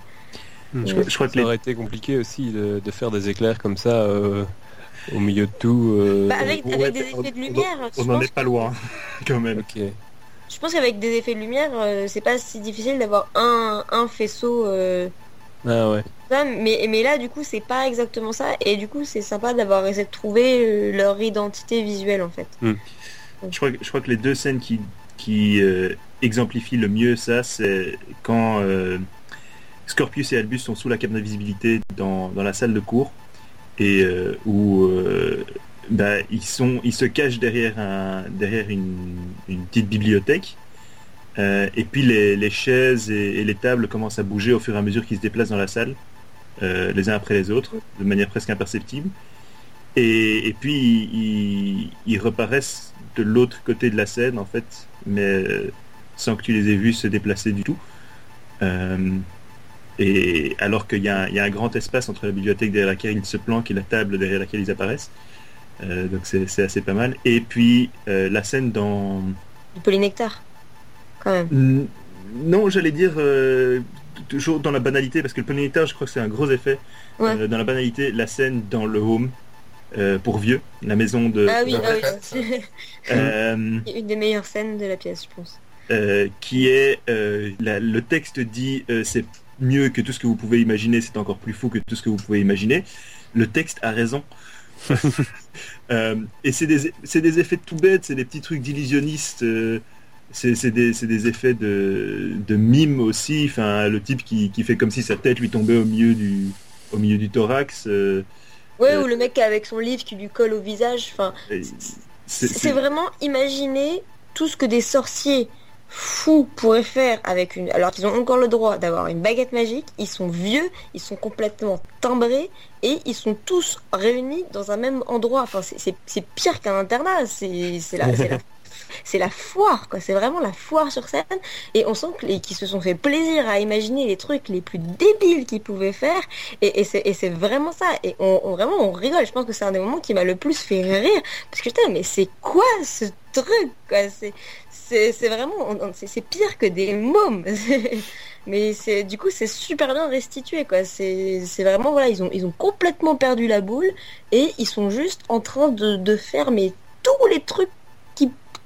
Hmm. Je, crois que ça aurait été compliqué aussi de, faire des éclairs comme ça. Euh, au milieu de tout. Bah, avec, des effets de lumière. On n'en est pas loin, quand même. Je pense qu'avec des effets de lumière, euh, c'est pas si difficile d'avoir un, un faisceau euh, Ah ouais. Mais, mais là, du coup, c'est pas exactement ça. Et du coup, c'est sympa d'avoir essayé de trouver euh, leur identité visuelle, en fait. Hmm. Je, crois, je crois que les deux scènes qui, qui euh, exemplifient le mieux ça, c'est quand euh, Scorpius et Albus sont sous la cape d'invisibilité dans, dans, la salle de cours et où bah, ils, se cachent derrière, un, derrière une, petite bibliothèque euh, et puis les, chaises et, les tables commencent à bouger au fur et à mesure qu'ils se déplacent dans la salle, euh, les uns après les autres, de manière presque imperceptible. Et, puis ils, reparaissent de l'autre côté de la scène en fait, mais euh, sans que tu les aies vus se déplacer du tout. et alors qu'il y, a un grand espace entre la bibliothèque derrière laquelle ils se planquent et la table derrière laquelle ils apparaissent. Donc c'est assez pas mal. Et puis la scène dans... Du polynectar non, j'allais dire euh, toujours dans la banalité, parce que le polynectar, je crois que c'est un gros effet. Euh, dans la banalité, la scène dans le home, euh, pour vieux, la maison de... Ah oui, ah une des meilleures scènes de la pièce, je pense. qui est... le texte dit c'est mieux que tout ce que vous pouvez imaginer, c'est encore plus fou que tout ce que vous pouvez imaginer. Le texte a raison. et c'est des, des, effets tout bêtes, c'est des petits trucs d'illusionnistes c'est des, effets de, mime aussi. Enfin, le type qui, fait comme si sa tête lui tombait au milieu du, au milieu du thorax. Euh, ouais, ou le mec avec son livre qui lui colle au visage. Enfin, c'est vraiment imaginer tout ce que des sorciers fous pourraient faire avec une. Alors qu'ils ont encore le droit d'avoir une baguette magique. Ils sont vieux, ils sont complètement timbrés et ils sont tous réunis dans un même endroit. Enfin, c'est pire qu'un internat. C'est la, la c'est la foire, quoi. C'est vraiment la foire sur scène. Et on sent qu'ils se sont fait plaisir à imaginer les trucs les plus débiles qu'ils pouvaient faire. Et, c'est vraiment ça. Et on, vraiment, on rigole. Je pense que c'est un des moments qui m'a le plus fait rire. Parce que putain, mais c'est quoi ce truc, quoi? C'est vraiment, c'est pire que des mômes. mais c'est du coup c'est super bien restitué quoi c'est vraiment voilà ils ont ils ont complètement perdu la boule et ils sont juste en train de, faire mais tous les trucs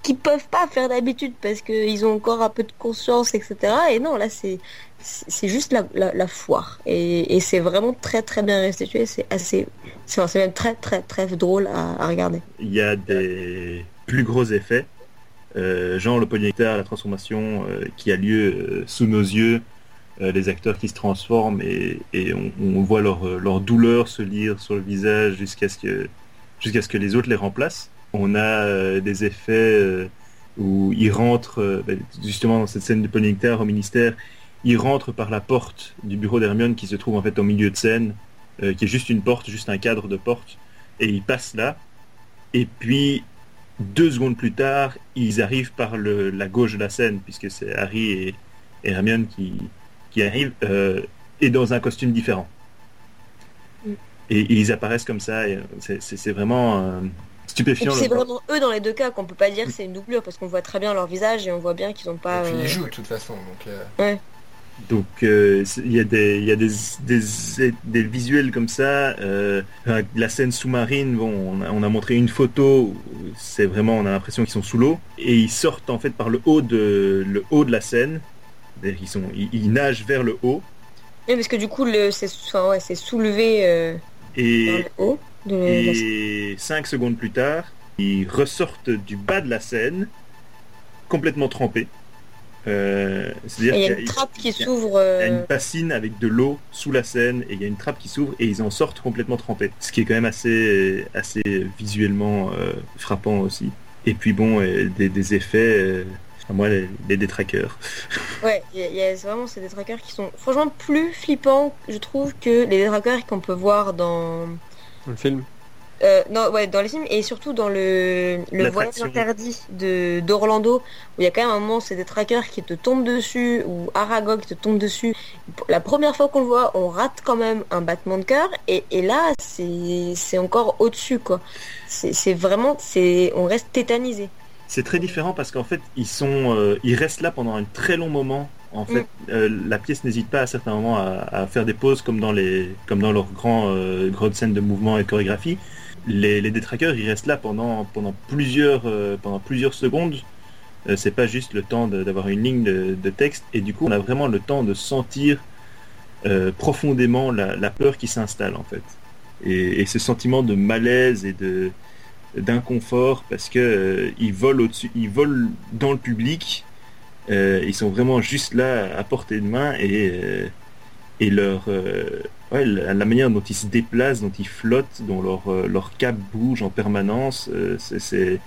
qui peuvent pas faire d'habitude parce qu'ils ont encore un peu de conscience, etc. Et non, là, c'est c'est juste la, foire. Et, c'est vraiment très très bien restitué. C'est assez, c'est même très très très drôle à, regarder. Il y a des plus gros effets, euh, genre le polynectar, la transformation euh, qui a lieu euh, sous nos yeux, les acteurs qui se transforment et, on, voit leur, leur douleur se lire sur le visage jusqu'à ce que jusqu'à ce que les autres les remplacent on a des effets où il rentre, euh, ben, justement dans cette scène de polynectar au ministère, il rentre par la porte du bureau d'Hermione qui se trouve en fait au milieu de scène, qui est juste une porte, juste un cadre de porte, et il passe là. Et puis deux secondes plus tard, ils arrivent par la gauche de la scène, puisque c'est Harry et, Hermione qui, qui arrivent, et dans un costume différent. Mm. Et, ils apparaissent comme ça, et c'est vraiment c'est vraiment eux dans les deux cas qu'on peut pas dire c'est une doublure parce qu'on voit très bien leur visage et on voit bien qu'ils ont pas. Et puis ils euh, jouent de toute façon. Donc, euh. Donc euh, il y a des il y a des, des, visuels comme ça. la scène sous-marine, bon, on a, montré une photo. C'est vraiment on a l'impression qu'ils sont sous l'eau et ils sortent en fait par le haut de le haut de la scène. Ils sont ils, nagent vers le haut. Oui, parce que du coup le c'est ouais, soulevé. et haut. Et cinq secondes plus tard, ils ressortent du bas de la scène, complètement trempés. Euh, il y a une trappe qui s'ouvre. Il y a une euh, bassine avec de l'eau sous la scène et il y a une trappe qui s'ouvre et ils en sortent complètement trempés. Ce qui est quand même assez, assez visuellement euh, frappant aussi. Et puis bon, des, effets. à moi, les, détraqueurs. Ouais, il y, a vraiment ces détraqueurs qui sont franchement plus flippants, je trouve, que les détraqueurs qu'on peut voir dans le film euh, non, ouais, dans les films et surtout dans le, le voyage interdit de d'Orlando où il y a quand même un moment c'est des trackers qui te tombent dessus ou Aragog qui te tombe dessus. La première fois qu'on le voit, on rate quand même un battement de cœur et, et là c'est encore au-dessus quoi. C'est vraiment c'est on reste tétanisé. C'est très différent parce qu'en fait ils sont euh, ils restent là pendant un très long moment en fait, mm. euh, la pièce n'hésite pas à certains moments à, faire des pauses comme dans les, comme dans leurs grands, euh, grandes scènes de mouvement et de chorégraphie. Les, détraqueurs, ils restent là pendant, pendant plusieurs, euh, pendant plusieurs secondes. c'est pas juste le temps d'avoir une ligne de, texte. Et du coup, on a vraiment le temps de sentir profondément la, peur qui s'installe en fait. Et, ce sentiment de malaise et de d'inconfort parce que ils volent au-dessus, ils volent dans le public, ils sont vraiment juste là à portée de main et leur la, manière dont ils se déplacent, dont ils flottent, dont leur, leur cap bouge en permanence, c'est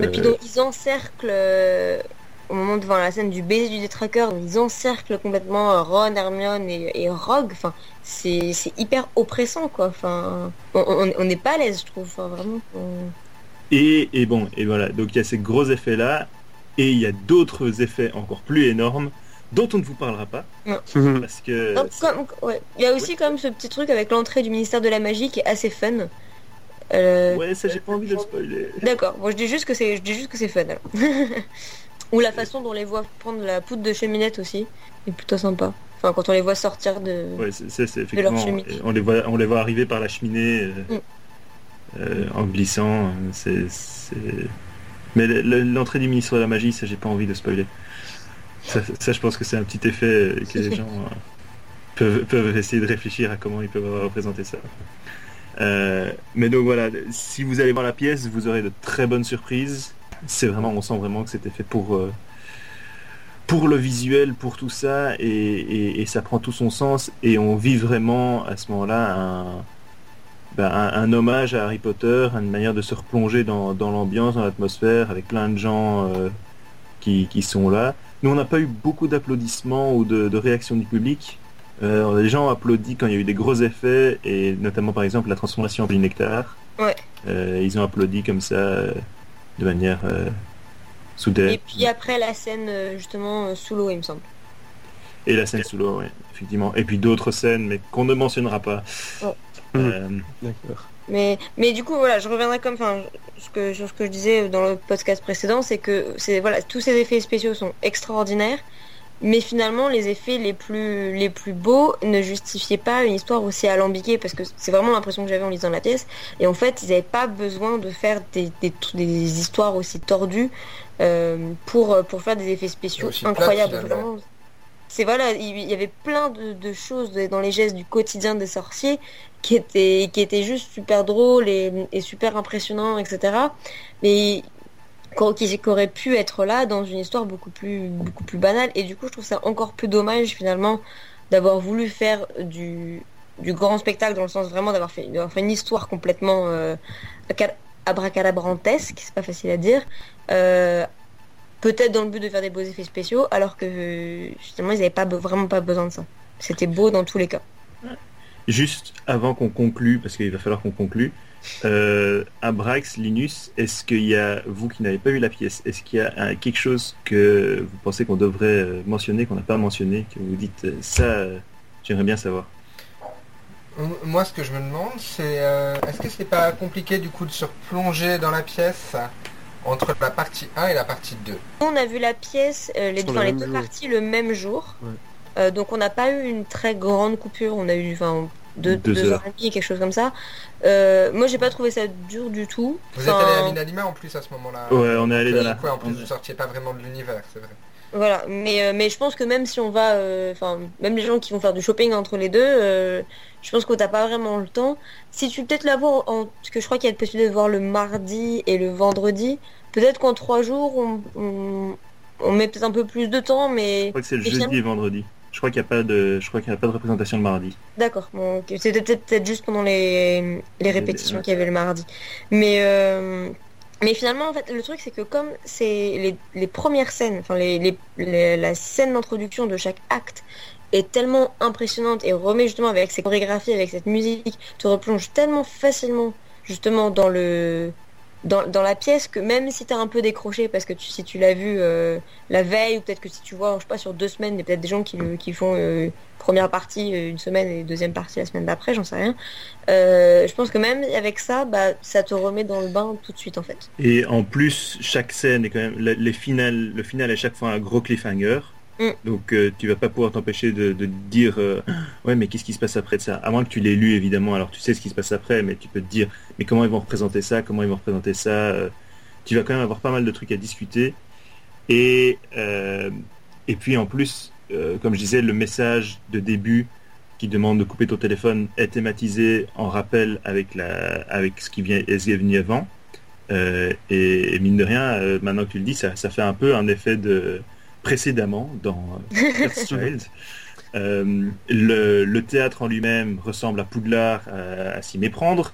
et puis donc ils encerclent euh, au moment devant la scène du baiser du détraqueur, ils encerclent complètement euh, Ron, Hermione et, Rogue. Enfin, c'est hyper oppressant quoi. Enfin, on n'est pas à l'aise, je trouve. vraiment. Et, et, bon, et voilà. Donc il y a ces gros effets là, et il y a d'autres effets encore plus énormes dont on ne vous parlera pas. Parce que. Il y a aussi quand même ce petit truc avec l'entrée du ministère de la magie qui est assez fun. Euh, ouais, ça j'ai pas envie de spoiler. D'accord, moi je dis juste que c'est, je dis juste que c'est fun. Ou la façon dont on les voit prendre la poudre de cheminette aussi est plutôt sympa. Enfin, quand on les voit sortir de, ouais, c'est, effectivement, on les voit, on les voit arriver par la cheminée euh, mm. euh, en glissant. C'est, Mais l'entrée du ministre de la magie, ça j'ai pas envie de spoiler. Ça, je pense que c'est un petit effet que les gens peuvent, peuvent essayer de réfléchir à comment ils peuvent représenter ça. Euh, mais donc voilà, si vous allez voir la pièce, vous aurez de très bonnes surprises. C'est vraiment, on sent vraiment que c'était fait pour euh, pour le visuel, pour tout ça, et, ça prend tout son sens. Et on vit vraiment à ce moment-là ben, un, hommage à Harry Potter, une manière de se replonger dans, l'ambiance, dans l'atmosphère, avec plein de gens euh, qui, sont là. Nous, on n'a pas eu beaucoup d'applaudissements ou de, de réactions du public. Euh, les gens ont applaudi quand il y a eu des gros effets, et notamment par exemple la transformation en nectar. Ouais. Euh, ils ont applaudi comme ça, euh, de manière soudaine. Et puis après la scène justement sous l'eau, il me semble. Et la scène sous l'eau, oui, effectivement. Et puis d'autres scènes, mais qu'on ne mentionnera pas. D'accord. Mais, mais du coup, voilà, je reviendrai comme, enfin, ce que, sur ce que je disais dans le podcast précédent, c'est que c'est, voilà, tous ces effets spéciaux sont extraordinaires mais finalement les effets les plus les plus beaux ne justifiaient pas une histoire aussi alambiquée parce que c'est vraiment l'impression que j'avais en lisant la pièce et en fait ils n'avaient pas besoin de faire des, des, des histoires aussi tordues euh, pour pour faire des effets spéciaux incroyables c'est voilà il y avait plein de, choses dans les gestes du quotidien des sorciers qui étaient qui étaient juste super drôles et, super impressionnants etc mais qui, aurait pu être là dans une histoire beaucoup plus, beaucoup plus banale. Et du coup, je trouve ça encore plus dommage finalement d'avoir voulu faire du, du grand spectacle dans le sens vraiment d'avoir fait, fait, une histoire complètement euh, abracadabrantesque, c'est pas facile à dire. Euh, peut-être dans le but de faire des beaux effets spéciaux, alors que justement ils n'avaient pas vraiment pas besoin de ça. C'était beau dans tous les cas. Juste avant qu'on conclue, parce qu'il va falloir qu'on conclue, euh, Abrax, Linus, est-ce qu'il y a, vous qui n'avez pas vu la pièce, est-ce qu'il y a quelque chose que vous pensez qu'on devrait euh, mentionner, qu'on n'a pas mentionné, que vous dites euh, ça, j'aimerais bien savoir? Moi, ce que je me demande, c'est est-ce que c'est pas compliqué du coup de se replonger dans la pièce? Entre la partie 1 et la partie 2 On a vu la pièce, les, deux, les deux parties le même jour. donc on n'a pas eu une très grande coupure, on a eu deux, deux, heures. et demie, quelque chose comme ça. Euh, moi, j'ai pas trouvé ça dur du tout. Vous êtes allé à Minalima en plus à ce moment-là. Ouais, on est allé dans la. en plus, vous sortiez pas vraiment de l'univers, c'est vrai. Voilà, mais, euh, mais je pense que même si on va, euh, enfin, même les gens qui vont faire du shopping entre les deux, je pense que t'as pas vraiment le temps. Si tu peut-être la voir, en... parce que je crois qu'il y a la possibilité de voir le mardi et le vendredi, peut-être qu'en trois jours, on, on, met peut-être un peu plus de temps, mais. Je crois que c'est le jeudi et vendredi. Je crois qu'il n'y a pas de, je crois qu'il a pas de représentation le mardi. D'accord. Bon, C'était peut-être juste pendant les, les répétitions qu'il y avait le mardi. Mais euh, mais finalement, en fait, le truc c'est que comme c'est les, premières scènes, enfin la scène d'introduction de chaque acte est tellement impressionnante et remet justement avec ses chorégraphies, avec cette musique, te replonge tellement facilement justement dans le dans, la pièce même si tu as un peu décroché parce que si tu l'as vu euh, la veille ou peut-être que si tu vois je sais pas sur deux semaines il y a peut-être des gens qui font euh, première partie euh, une semaine et deuxième partie la semaine d'après j'en sais rien. Je pense que même avec ça bah ça te remet dans le bain tout de suite en fait. Et en plus chaque scène est quand même les finales le final est chaque fois un gros cliffhanger Mm. Donc euh, tu vas pas pouvoir t'empêcher de, dire euh, ouais mais qu'est-ce qui se passe après de ça? À moins que tu l'aies lu évidemment, alors tu sais ce qui se passe après, mais tu peux te dire mais comment ils vont représenter ça, comment ils vont représenter ça? Euh, tu vas quand même avoir pas mal de trucs à discuter. Et et puis en plus comme je disais, le message de début qui demande de couper ton téléphone est thématisé en rappel avec, la, avec ce qui vient, est venu avant. et, mine de rien, maintenant que tu le dis, ça, ça, fait un peu un effet de précédemment dans Child. Euh, le, théâtre en lui-même ressemble à Poudlard à, s'y méprendre.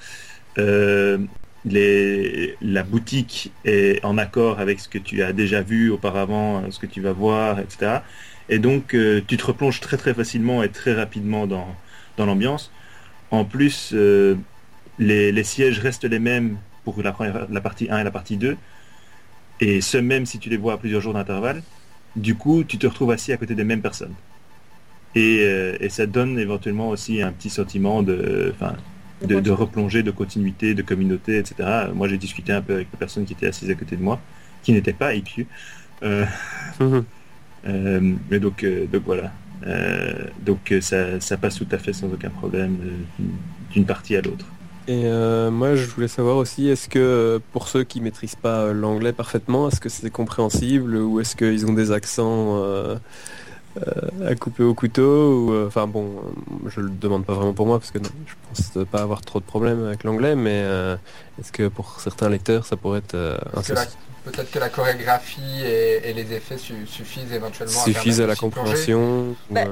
Euh, la boutique est en accord avec ce que tu as déjà vu auparavant, ce que tu vas voir, etc. Et donc euh, tu te replonges très très facilement et très rapidement dans, dans l'ambiance. En plus, les, sièges restent les mêmes pour la, la partie 1 et la partie 2. Et ce même si tu les vois à plusieurs jours d'intervalle. Du coup, tu te retrouves assis à côté des mêmes personnes. Euh, et, ça donne éventuellement aussi un petit sentiment de, de, de, replonger, de continuité, de communauté, etc. Moi, j'ai discuté un peu avec les personnes qui étaient assises à côté de moi, qui n'étaient pas épieux. Euh, euh, mais donc, donc voilà. donc ça, ça, passe tout à fait sans aucun problème d'une partie à l'autre. Et moi, je voulais savoir aussi, est-ce que pour ceux qui maîtrisent pas l'anglais parfaitement, est-ce que c'est compréhensible ou est-ce qu'ils ont des accents euh, à couper au couteau ou euh, enfin bon je le demande pas vraiment pour moi parce que je pense pas avoir trop de problèmes avec l'anglais mais euh, est-ce que pour certains lecteurs ça pourrait être un peut-être que la chorégraphie et, les effets suffisent éventuellement suffisent à, la compréhension bah,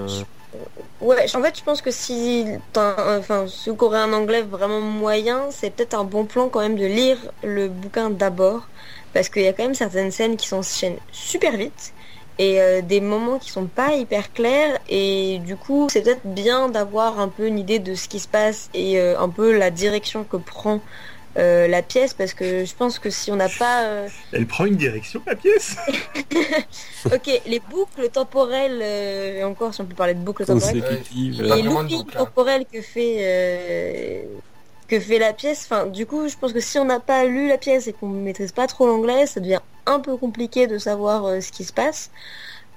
ouais en fait je pense que si enfin vous un anglais vraiment moyen c'est peut-être un bon plan quand même de lire le bouquin d'abord parce qu'il y a quand même certaines scènes qui s'enchaînent super vite et euh, des moments qui sont pas hyper clairs et du coup c'est peut-être bien d'avoir un peu une idée de ce qui se passe et euh, un peu la direction que prend euh, la pièce parce que je pense que si on n'a pas elle prend une direction la pièce ok les boucles temporelles et encore si on peut parler de boucles temporelles les loopings hein. temporels que fait que fait la pièce. Enfin, du coup, je pense que si on n'a pas lu la pièce et qu'on ne maîtrise pas trop l'anglais, ça devient un peu compliqué de savoir euh, ce qui se passe.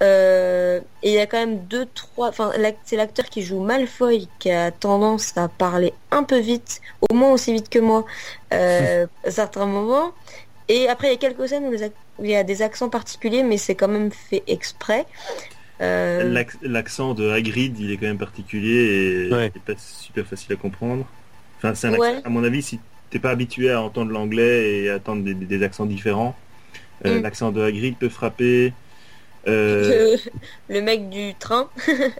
Euh, et il y a quand même deux, trois. Enfin, c'est l'acteur qui joue Malfoy qui a tendance à parler un peu vite, au moins aussi vite que moi, euh, à certains moments. Et après, il y a quelques scènes où, il y a des accents particuliers, mais c'est quand même fait exprès. L'accent de Hagrid, il est quand même particulier et pas super facile à comprendre. Enfin, à mon avis, si t'es pas habitué à entendre l'anglais et à entendre des, accents différents, euh, mm. l'accent de Hagrid peut frapper. Euh, le, mec du train.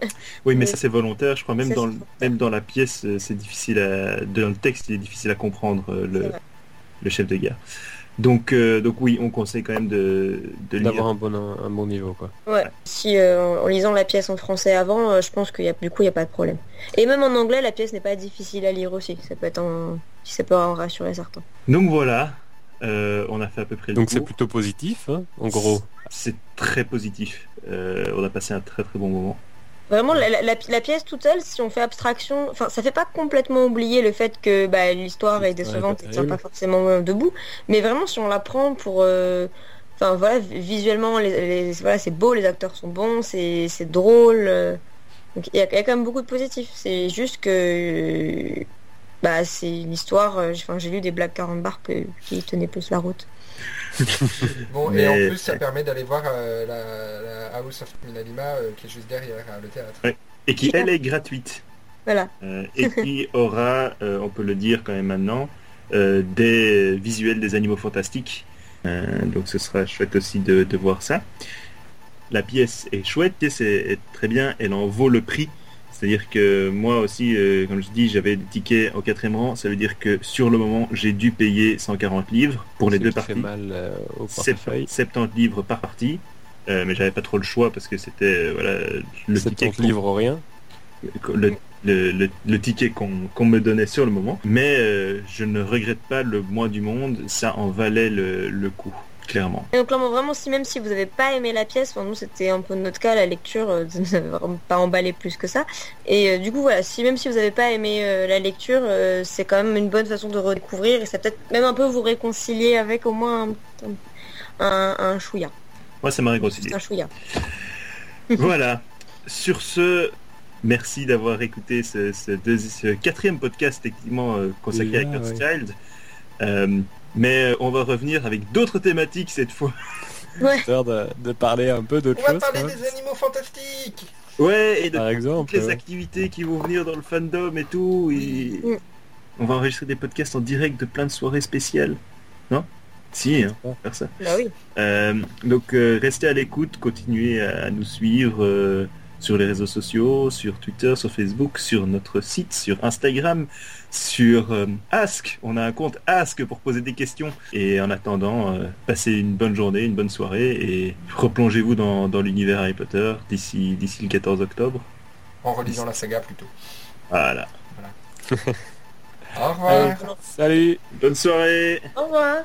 oui, mais ça c'est volontaire. Je crois même dans même dans la pièce, euh, c'est difficile à dans le texte, il est difficile à comprendre le, le chef de guerre. Donc, donc oui, on conseille quand même de, de d'avoir un bon un, bon niveau quoi. Ouais. Si en lisant la pièce en français avant, je pense qu'il y a du coup il y a pas de problème. Et même en anglais, la pièce n'est pas difficile à lire aussi. Ça peut être en... ça peut en rassurer certains. Donc voilà, euh, on a fait à peu près. Donc c'est plutôt positif, hein, en gros. C'est très positif. Euh, on a passé un très très bon moment. Vraiment, la, pièce toute seule, si on fait abstraction, enfin, ça fait pas complètement oublier le fait que bah, l'histoire est décevante et tient pas forcément debout. Mais vraiment, si on la prend pour, euh, enfin voilà, visuellement, voilà, c'est beau, les acteurs sont bons, c'est drôle il y, a quand même beaucoup de positifs. C'est juste que bah, c'est une histoire. Euh, enfin, j'ai lu des Black 40 Bar qui tenaient plus la route. bon, et en plus, ça permet d'aller voir euh, la, House of Minalima euh, qui est juste derrière le théâtre. Et qui, elle, est gratuite. Voilà. et qui aura, on peut le dire quand même maintenant, des visuels des animaux fantastiques. donc ce sera chouette aussi de, de voir ça la pièce est chouette, la pièce est, très bien, elle en vaut le prix. C'est-à-dire que moi aussi, euh, comme je dis, j'avais des tickets au quatrième rang. Ça veut dire que sur le moment, j'ai dû payer 140 livres pour les deux parties. mal euh, au 70 livres par partie. Euh, mais j'avais pas trop le choix parce que c'était voilà le ticket livre rien. Le, ticket qu'on me donnait sur le moment. Mais je ne regrette pas le moins du monde. Ça en valait le coup clairement. Et donc clairement, vraiment, si même si vous n'avez pas aimé la pièce, nous c'était un peu notre cas, la lecture euh, ne pas emballé plus que ça. Et euh, du coup voilà, si même si vous n'avez pas aimé euh, la lecture, c'est quand même une bonne façon de redécouvrir et ça peut-être même un peu vous réconcilier avec au moins un, un, chouïa. Moi ça m'a réconcilié. Un chouïa. voilà. Sur ce, merci d'avoir écouté ce, quatrième podcast effectivement consacré à Ghost Child. Mais euh, on va revenir avec d'autres thématiques cette fois. histoire de, parler un peu d'autres choses. On va parler des animaux fantastiques Ouais, et de Par exemple, toutes les activités qui vont venir dans le fandom et tout. Et... Mm. On va enregistrer des podcasts en direct de plein de soirées spéciales. Non? Si, hein, faire ça. Bah oui. Euh, donc euh, restez à l'écoute, continuez à, nous suivre euh, sur les réseaux sociaux, sur Twitter, sur Facebook, sur notre site, sur Instagram, sur Ask. On a un compte Ask pour poser des questions. Et en attendant, passez une bonne journée, une bonne soirée et replongez-vous dans, dans l'univers Harry Potter d'ici d'ici le 14 octobre. En relisant la saga plutôt. Voilà. voilà. Au revoir. salut. Bonne soirée. Au revoir.